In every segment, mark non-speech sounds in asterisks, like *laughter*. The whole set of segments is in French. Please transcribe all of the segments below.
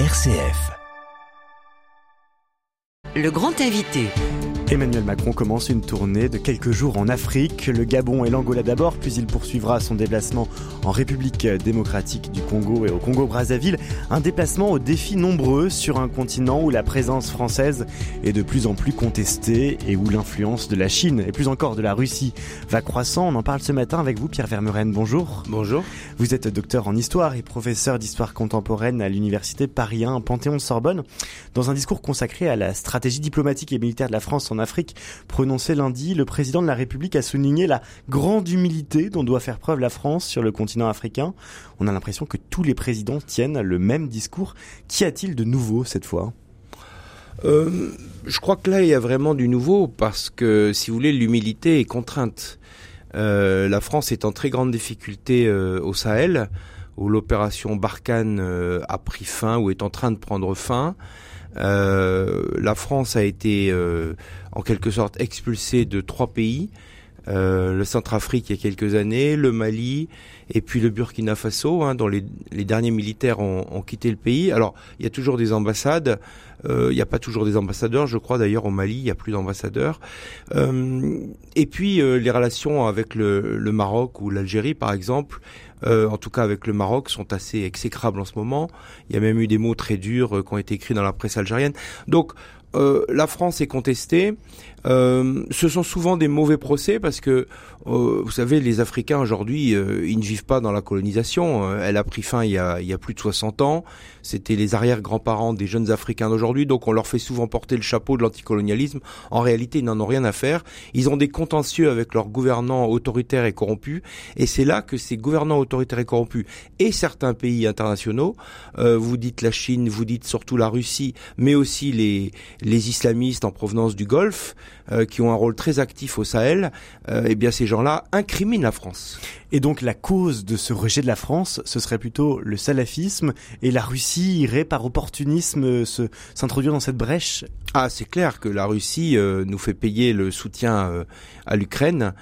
RCF. Le grand invité. Emmanuel Macron commence une tournée de quelques jours en Afrique, le Gabon et l'Angola d'abord, puis il poursuivra son déplacement en République démocratique du Congo et au Congo-Brazzaville, un déplacement aux défis nombreux sur un continent où la présence française est de plus en plus contestée et où l'influence de la Chine et plus encore de la Russie va croissant. On en parle ce matin avec vous Pierre Vermeuren. Bonjour. Bonjour. Vous êtes docteur en histoire et professeur d'histoire contemporaine à l'université Paris 1 Panthéon-Sorbonne. Dans un discours consacré à la stratégie diplomatique et militaire de la France en Afrique, prononcé lundi, le président de la République a souligné la grande humilité dont doit faire preuve la France sur le continent africain. On a l'impression que tous les présidents tiennent le même discours. Qu'y a-t-il de nouveau cette fois? Euh, Je crois que là, il y a vraiment du nouveau parce que, si vous voulez, l'humilité est contrainte. Euh, la France est en très grande difficulté euh, au Sahel, où l'opération Barkhane a pris fin ou est en train de prendre fin. Euh, la France a été euh, en quelque sorte expulsée de trois pays. Euh, le Centrafrique il y a quelques années, le Mali et puis le Burkina Faso, hein, dont les, les, derniers militaires ont, ont, quitté le pays. Alors, il y a toujours des ambassades. Euh, il n'y a pas toujours des ambassadeurs, je crois d'ailleurs au Mali, il n'y a plus d'ambassadeurs. Euh, et puis euh, les relations avec le, le Maroc ou l'Algérie, par exemple, euh, en tout cas avec le Maroc, sont assez exécrables en ce moment. Il y a même eu des mots très durs euh, qui ont été écrits dans la presse algérienne. Donc euh, la France est contestée. Euh, ce sont souvent des mauvais procès parce que, euh, vous savez, les Africains aujourd'hui, euh, ils ne vivent pas dans la colonisation. Euh, elle a pris fin il y a, il y a plus de 60 ans. C'était les arrière-grands-parents des jeunes Africains d'aujourd'hui, donc on leur fait souvent porter le chapeau de l'anticolonialisme. En réalité, ils n'en ont rien à faire. Ils ont des contentieux avec leurs gouvernants autoritaires et corrompus, et c'est là que ces gouvernants autoritaires et corrompus et certains pays internationaux, vous dites la Chine, vous dites surtout la Russie, mais aussi les les islamistes en provenance du Golfe, euh, qui ont un rôle très actif au Sahel, euh, eh bien ces gens-là incriminent la France. Et donc la cause de ce rejet de la France, ce serait plutôt le salafisme et la Russie irait par opportunisme se s'introduire dans cette brèche? Ah, c'est clair que la Russie euh, nous fait payer le soutien à l'Ukraine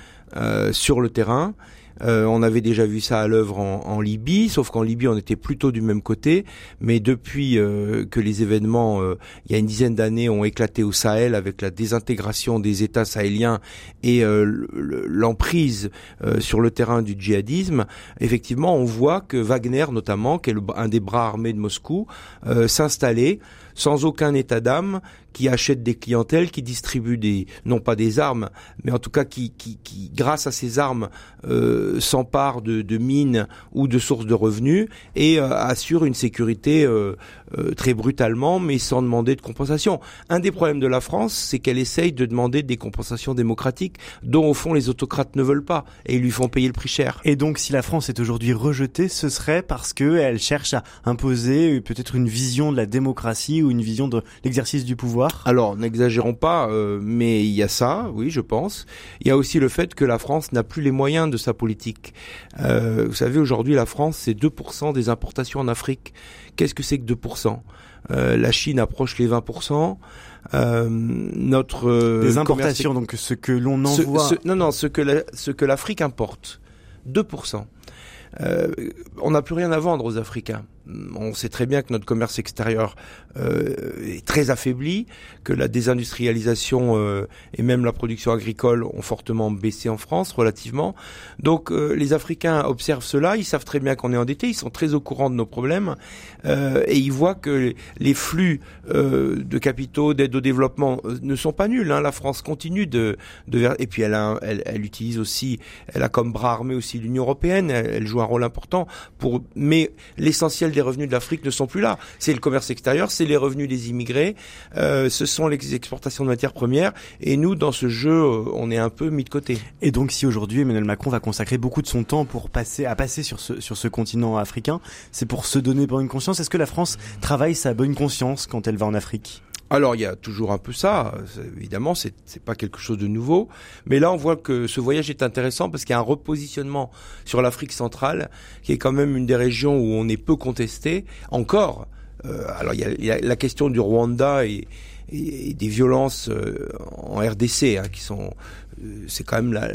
sur le terrain. Euh, on avait déjà vu ça à l'œuvre en, Libye, sauf qu'en Libye on était plutôt du même côté. Mais depuis euh, que les événements, euh, il y a une dizaine d'années, ont éclaté au Sahel avec la désintégration des États sahéliens et l'emprise sur le terrain du djihadisme, effectivement, on voit que Wagner, notamment, qui est un des bras armés de Moscou, s'installait sans aucun état d'âme, qui achète des clientèles, qui distribue des, non pas des armes, mais en tout cas qui, qui, qui grâce à ces armes, euh, s'empare de, de, mines ou de sources de revenus et euh, assure une sécurité euh, très brutalement, mais sans demander de compensation. Un des problèmes de la France, c'est qu'elle essaye de demander des compensations démocratiques, dont au fond les autocrates ne veulent pas, et ils lui font payer le prix cher. Et donc, si la France est aujourd'hui rejetée, ce serait parce que elle cherche à imposer peut-être une vision de la démocratie ou une vision de l'exercice du pouvoir? Alors, n'exagérons pas, euh, mais il y a ça, oui, je pense. Il y a aussi le fait que la France n'a plus les moyens de sa politique. Euh, vous savez, aujourd'hui, la France, c'est 2% des importations en Afrique. Qu'est-ce que c'est que 2% euh, La Chine approche les 20%. Euh, notre des importations, donc ce que l'on envoie. Ce, ce, non, non, ce que la, ce que l'Afrique importe, 2%. Euh, on n'a plus rien à vendre aux Africains. On sait très bien que notre commerce extérieur euh, est très affaibli, que la désindustrialisation euh, et même la production agricole ont fortement baissé en France relativement. Donc euh, les Africains observent cela, ils savent très bien qu'on est endetté, ils sont très au courant de nos problèmes euh, et ils voient que les flux euh, de capitaux, d'aide au développement ne sont pas nuls. Hein. La France continue de, de et puis elle, a, elle, elle, utilise aussi, elle a comme bras armé aussi l'Union européenne, elle, elle joue un rôle important pour, mais l'essentiel des revenus de l'Afrique ne sont plus là. C'est le commerce extérieur, c'est les revenus des immigrés, euh, ce sont les exportations de matières premières, et nous, dans ce jeu, euh, on est un peu mis de côté. Et donc, si aujourd'hui Emmanuel Macron va consacrer beaucoup de son temps pour passer à passer sur ce sur ce continent africain, c'est pour se donner bonne conscience. Est-ce que la France travaille sa bonne conscience quand elle va en Afrique? Alors il y a toujours un peu ça, évidemment c'est pas quelque chose de nouveau, mais là on voit que ce voyage est intéressant parce qu'il y a un repositionnement sur l'Afrique centrale qui est quand même une des régions où on est peu contesté encore. Euh, alors il y, a, la question du Rwanda et, des violences euh, en RDC hein, qui sont c'est quand même la,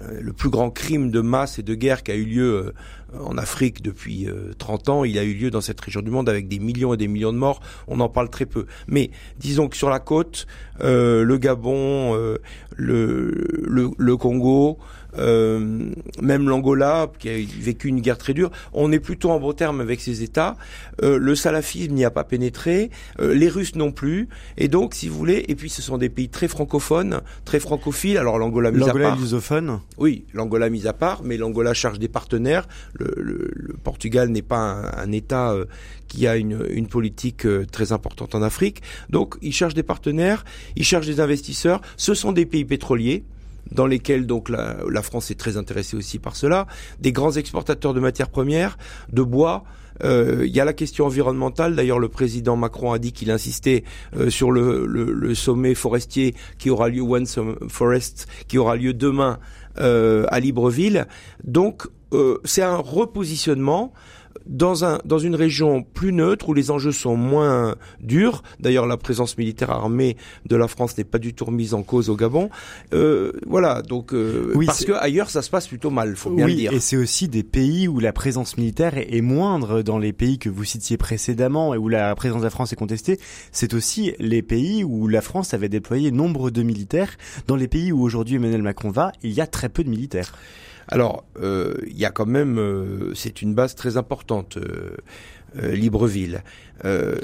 le plus grand crime de masse et de guerre qui a eu lieu en Afrique depuis 30 ans. Il a eu lieu dans cette région du monde avec des millions et des millions de morts. On en parle très peu. Mais disons que sur la côte, le Gabon, le, le, le Congo, euh, même l'Angola, qui a vécu une guerre très dure, on est plutôt en bon terme avec ces États. Euh, le salafisme n'y a pas pénétré, euh, les Russes non plus, et donc, si vous voulez, et puis ce sont des pays très francophones, très francophiles. Alors l'Angola part. lusophone. Oui, l'Angola mise à part, mais l'Angola charge des partenaires. Le, Portugal n'est pas un, État euh, qui a une, politique euh, très importante en Afrique. Donc, ils cherchent des partenaires, ils cherchent des investisseurs. Ce sont des pays pétroliers dans lesquels donc la, la, France est très intéressée aussi par cela, des grands exportateurs de matières premières, de bois. Euh, il y a la question environnementale. D'ailleurs, le président Macron a dit qu'il insistait euh, sur le, sommet forestier qui aura lieu One Forest, qui aura lieu demain euh, à Libreville. Donc, c'est un repositionnement dans, un, dans une région plus neutre où les enjeux sont moins durs. D'ailleurs, la présence militaire armée de la France n'est pas du tout remise en cause au Gabon. Euh, voilà, donc euh, oui, parce que ailleurs ça se passe plutôt mal, faut bien oui, le dire. Et c'est aussi des pays où la présence militaire est, est, moindre dans les pays que vous citiez précédemment et où la présence de la France est contestée. C'est aussi les pays où la France avait déployé nombre de militaires. Dans les pays où aujourd'hui Emmanuel Macron va, il y a très peu de militaires. Alors, euh, il y a quand même, euh, c'est une base très importante, euh, Libreville.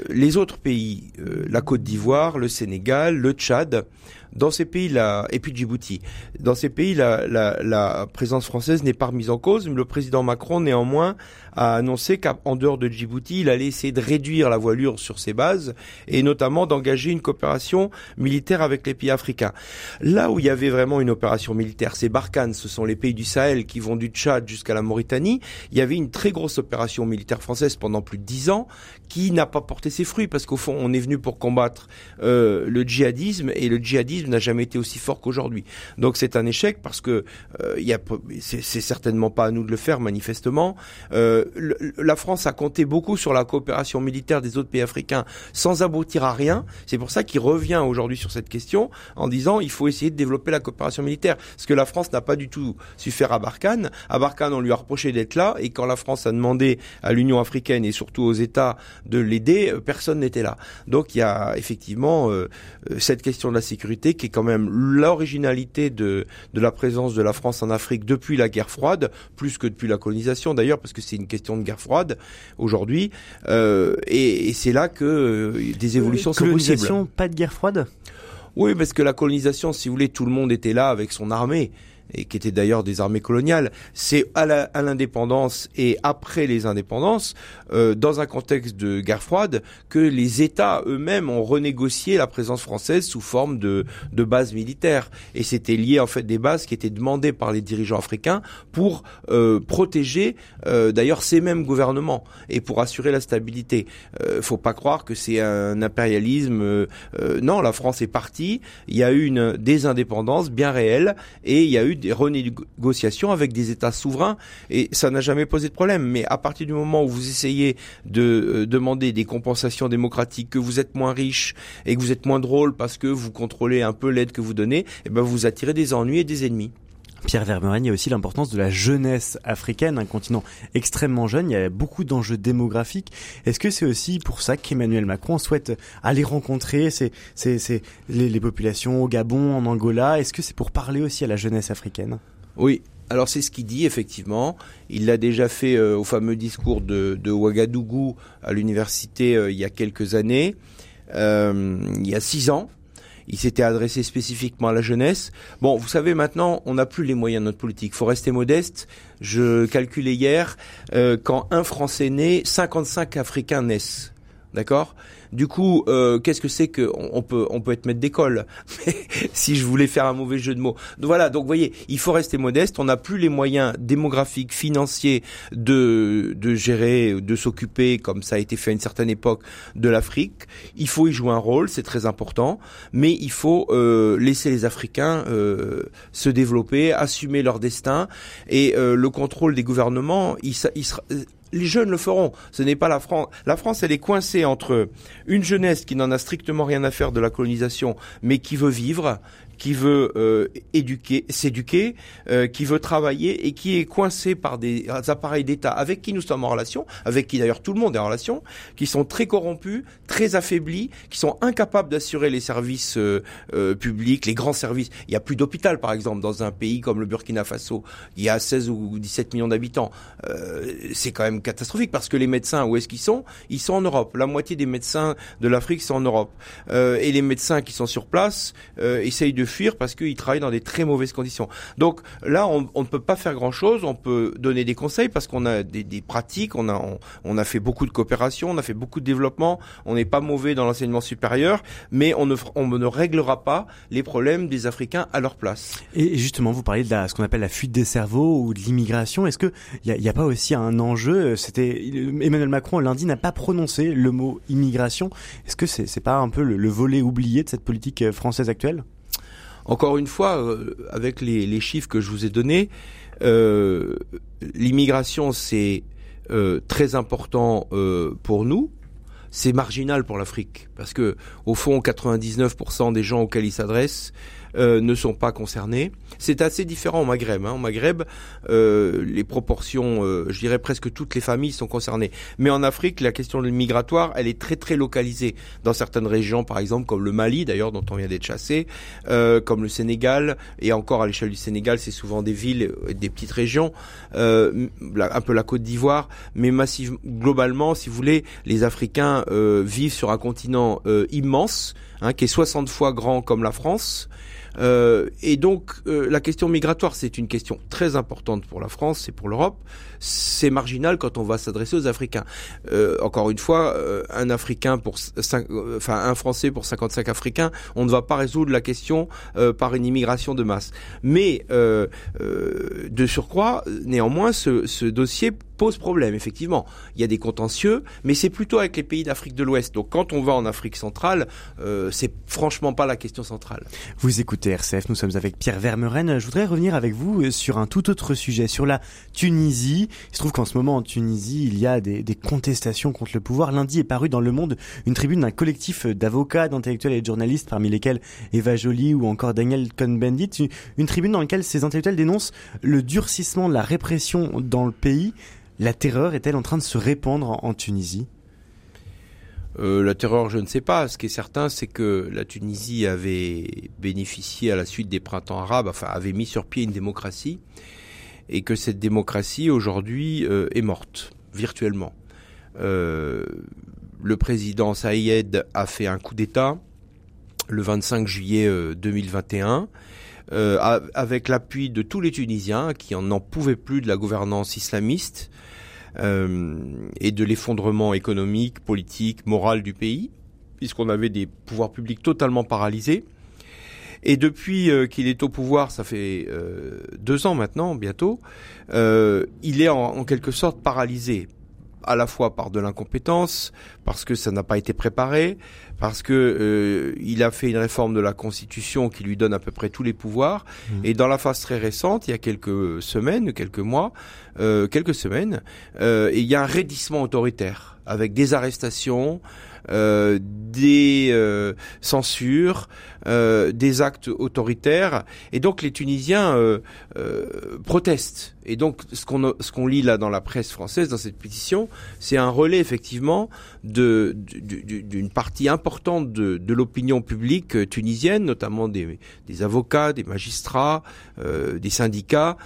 les autres pays, la Côte d'Ivoire, le Sénégal, le Tchad, dans ces pays-là, et puis Djibouti, dans ces pays, la, la, la présence française n'est pas remise en cause, mais le président Macron, néanmoins, a annoncé qu'en dehors de Djibouti, il allait essayer de réduire la voilure sur ses bases, et notamment d'engager une coopération militaire avec les pays africains. Là où il y avait vraiment une opération militaire, c'est Barkhane, ce sont les pays du Sahel qui vont du Tchad jusqu'à la Mauritanie, il y avait une très grosse opération militaire française pendant plus de dix ans, qui n'a pas porté ses fruits, parce qu'au fond, on est venu pour combattre euh, le djihadisme, et le djihadisme n'a jamais été aussi fort qu'aujourd'hui. Donc c'est un échec parce que euh, il a, c'est, certainement pas à nous de le faire manifestement. Euh, la France a compté beaucoup sur la coopération militaire des autres pays africains sans aboutir à rien. C'est pour ça qu'il revient aujourd'hui sur cette question en disant il faut essayer de développer la coopération militaire. Ce que la France n'a pas du tout su faire à Barkhane. À Barkhane, on lui a reproché d'être là et quand la France a demandé à l'Union africaine et surtout aux États de l'aider, euh, personne n'était là. Donc il y a effectivement euh, cette question de la sécurité qui est quand même l'originalité de, de la présence de la France en Afrique depuis la guerre froide, plus que depuis la colonisation d'ailleurs, parce que c'est une question de guerre froide aujourd'hui. Euh, et, et c'est là que euh, des évolutions sont possibles. Pas de guerre froide? Oui, parce que la colonisation, si vous voulez, tout le monde était là avec son armée et qui étaient d'ailleurs des armées coloniales. C'est à l'indépendance et après les indépendances, euh, dans un contexte de guerre froide, que les États eux-mêmes ont renégocié la présence française sous forme de, de bases militaires. Et c'était lié en fait des bases qui étaient demandées par les dirigeants africains pour euh, protéger euh, d'ailleurs ces mêmes gouvernements et pour assurer la stabilité. Euh, faut pas croire que c'est un impérialisme. Euh, non, la France est partie. Il y a eu une des indépendances bien réelles et il y a eu des renégociations avec des États souverains et ça n'a jamais posé de problème. Mais à partir du moment où vous essayez de euh, demander des compensations démocratiques, que vous êtes moins riche et que vous êtes moins drôle parce que vous contrôlez un peu l'aide que vous donnez, eh ben vous attirez des ennuis et des ennemis. Pierre Vermeuren, il y a aussi l'importance de la jeunesse africaine, un continent extrêmement jeune, il y a beaucoup d'enjeux démographiques. Est-ce que c'est aussi pour ça qu'Emmanuel Macron souhaite aller rencontrer ces, ces, ces les, populations au Gabon, en Angola? Est-ce que c'est pour parler aussi à la jeunesse africaine? Oui. Alors c'est ce qu'il dit effectivement. Il l'a déjà fait euh, au fameux discours de, de Ouagadougou à l'université euh, il y a quelques années, euh, il y a six ans il s'était adressé spécifiquement à la jeunesse. Bon, vous savez, maintenant, on n'a plus les moyens de notre politique. Faut rester modeste. Je calculais hier, euh, quand un Français naît, 55 Africains naissent. D'accord? Du coup, euh, qu'est-ce que c'est que on peut on peut être maître d'école *laughs* si je voulais faire un mauvais jeu de mots. Donc voilà, donc voyez, il faut rester modeste. On n'a plus les moyens démographiques, financiers de de gérer, de s'occuper comme ça a été fait à une certaine époque de l'Afrique. Il faut y jouer un rôle, c'est très important, mais il faut euh, laisser les Africains euh, se développer, assumer leur destin et euh, le contrôle des gouvernements. Il, il sera, les jeunes le feront. Ce n'est pas la France. La France, elle est coincée entre une jeunesse qui n'en a strictement rien à faire de la colonisation, mais qui veut vivre, qui veut euh, éduquer, s'éduquer, euh, qui veut travailler et qui est coincé par des appareils d'État avec qui nous sommes en relation, avec qui d'ailleurs tout le monde est en relation, qui sont très corrompus, très affaiblis, qui sont incapables d'assurer les services euh, publics, les grands services. Il n'y a plus d'hôpital, par exemple, dans un pays comme le Burkina Faso. Il y a 16 ou 17 millions d'habitants. c'est quand même catastrophique parce que les médecins, où est-ce qu'ils sont? Ils sont en Europe. La moitié des médecins de l'Afrique sont en Europe. et les médecins qui sont sur place essayent de fuir parce qu'ils travaillent dans des très mauvaises conditions. Donc là, on, ne peut pas faire grand-chose. On peut donner des conseils parce qu'on a des, pratiques, on a, on, a fait beaucoup de coopération, on a fait beaucoup de développement. On n'est pas mauvais dans l'enseignement supérieur, mais on ne, on ne réglera pas les problèmes des Africains à leur place. Et justement, vous parlez de ce qu'on appelle la fuite des cerveaux ou de l'immigration. Est-ce que il n'y a, a, pas aussi un enjeu C'était Emmanuel Macron lundi n'a pas prononcé le mot immigration. Est-ce que c'est n'est pas un peu le volet oublié de cette politique euh, française actuelle? Encore une fois, euh, avec les, chiffres que je vous ai donnés, euh, l'immigration c'est euh, très important pour nous, c'est marginal pour l'Afrique. Parce que au fond 99% des gens auxquels il s'adresse euh, ne sont pas concernés. C'est assez différent au Maghreb. Hein. Au Maghreb, euh, les proportions, euh, je dirais presque toutes les familles sont concernées. Mais en Afrique, la question migratoire, elle est très très localisée dans certaines régions, par exemple comme le Mali, d'ailleurs dont on vient d'être chassé, comme le Sénégal, et encore à l'échelle du Sénégal, c'est souvent des villes, des petites régions, un peu la Côte d'Ivoire, mais massivement, globalement, si vous voulez, les Africains vivent sur un continent immense, hein, qui est 60 fois grand comme la France. Euh, et donc euh, la question migratoire, c'est une question très importante pour la France et pour l'Europe. C'est marginal quand on va s'adresser aux Africains. Euh, encore une fois, un Africain pour enfin un Français pour 55 Africains, on ne va pas résoudre la question par une immigration de masse. Mais de surcroît, néanmoins, ce, ce dossier pose problème, effectivement. Il y a des contentieux, mais c'est plutôt avec les pays d'Afrique de l'Ouest. Donc quand on va en Afrique centrale, euh, c'est franchement pas la question centrale. Vous écoutez RCF, nous sommes avec Pierre Vermeren. Je voudrais revenir avec vous euh, sur un tout autre sujet, sur la Tunisie. Il se trouve qu'en ce moment en Tunisie, il y a des, contestations contre le pouvoir. Lundi est paru dans Le Monde une tribune d'un collectif d'avocats, d'intellectuels et de journalistes, parmi lesquels Eva Joly ou encore Daniel Cohn-Bendit. Une tribune dans laquelle ces intellectuels dénoncent le durcissement de la répression dans le pays. La terreur est-elle en train de se répandre en, Tunisie? Euh, la terreur, je ne sais pas. Ce qui est certain, c'est que la Tunisie avait bénéficié à la suite des printemps arabes, enfin avait mis sur pied une démocratie, et que cette démocratie aujourd'hui euh, est morte virtuellement. Euh, le président Saïed a fait un coup d'État le 25 juillet 2021. avec l'appui de tous les Tunisiens qui n'en pouvaient plus de la gouvernance islamiste, et de l'effondrement économique, politique, moral du pays, puisqu'on avait des pouvoirs publics totalement paralysés. Et depuis euh, qu'il est au pouvoir, ça fait euh, deux ans maintenant, bientôt, il est en, quelque sorte paralysé à la fois par de l'incompétence, parce que ça n'a pas été préparé, parce que euh, il a fait une réforme de la Constitution qui lui donne à peu près tous les pouvoirs. Mmh. Et dans la phase très récente, il y a quelques semaines, quelques mois, euh, quelques semaines, euh, il y a un raidissement autoritaire avec des arrestations, euh, des euh, censures, euh, des actes autoritaires, et donc les Tunisiens protestent. Et donc ce qu'on ce qu'on lit là dans la presse française dans cette pétition, c'est un relais effectivement de d'une partie importante de, de l'opinion publique tunisienne, notamment des, des avocats, des magistrats, des syndicats,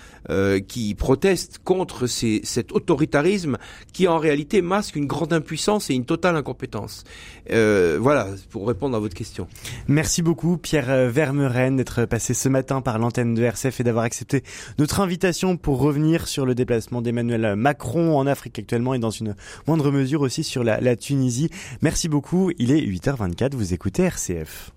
qui protestent contre ces, cet autoritarisme qui en réalité masque une grande impuissance et une totale incompétence. Euh, voilà, pour répondre à votre question. Merci beaucoup Pierre Vermeren d'être passé ce matin par l'antenne de RCF et d'avoir accepté notre invitation pour revenir sur le déplacement d'Emmanuel Macron en Afrique actuellement et dans une moindre mesure aussi sur la, Tunisie. Merci beaucoup, il est 8h24, vous écoutez RCF.